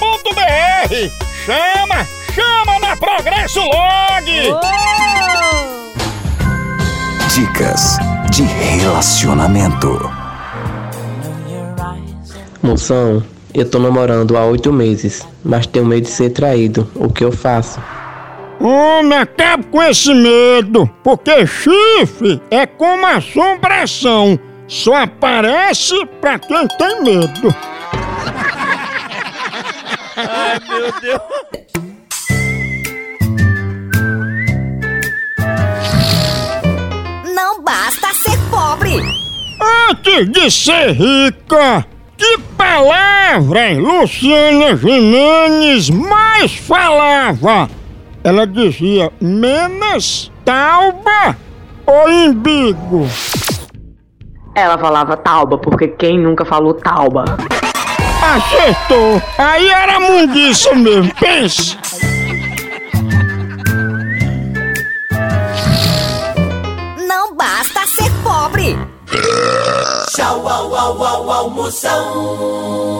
progressolog.com.br. Chama, chama na Progresso Log. Oh! Dicas de relacionamento. Moção, eu tô namorando há oito meses, mas tenho medo de ser traído. O que eu faço? Homem, acabe com esse medo, porque chifre é como assombração. Só aparece pra quem tem medo. Não basta ser pobre. Antes de ser rica, que palavras Luciana Jimenez mais falava? Ela dizia menos tauba ou imbigo? Ela falava tauba, porque quem nunca falou tauba? Acertou! Aí era mundiça mesmo, pense! Não basta ser pobre. Tchau, au, au, au, au, Moção.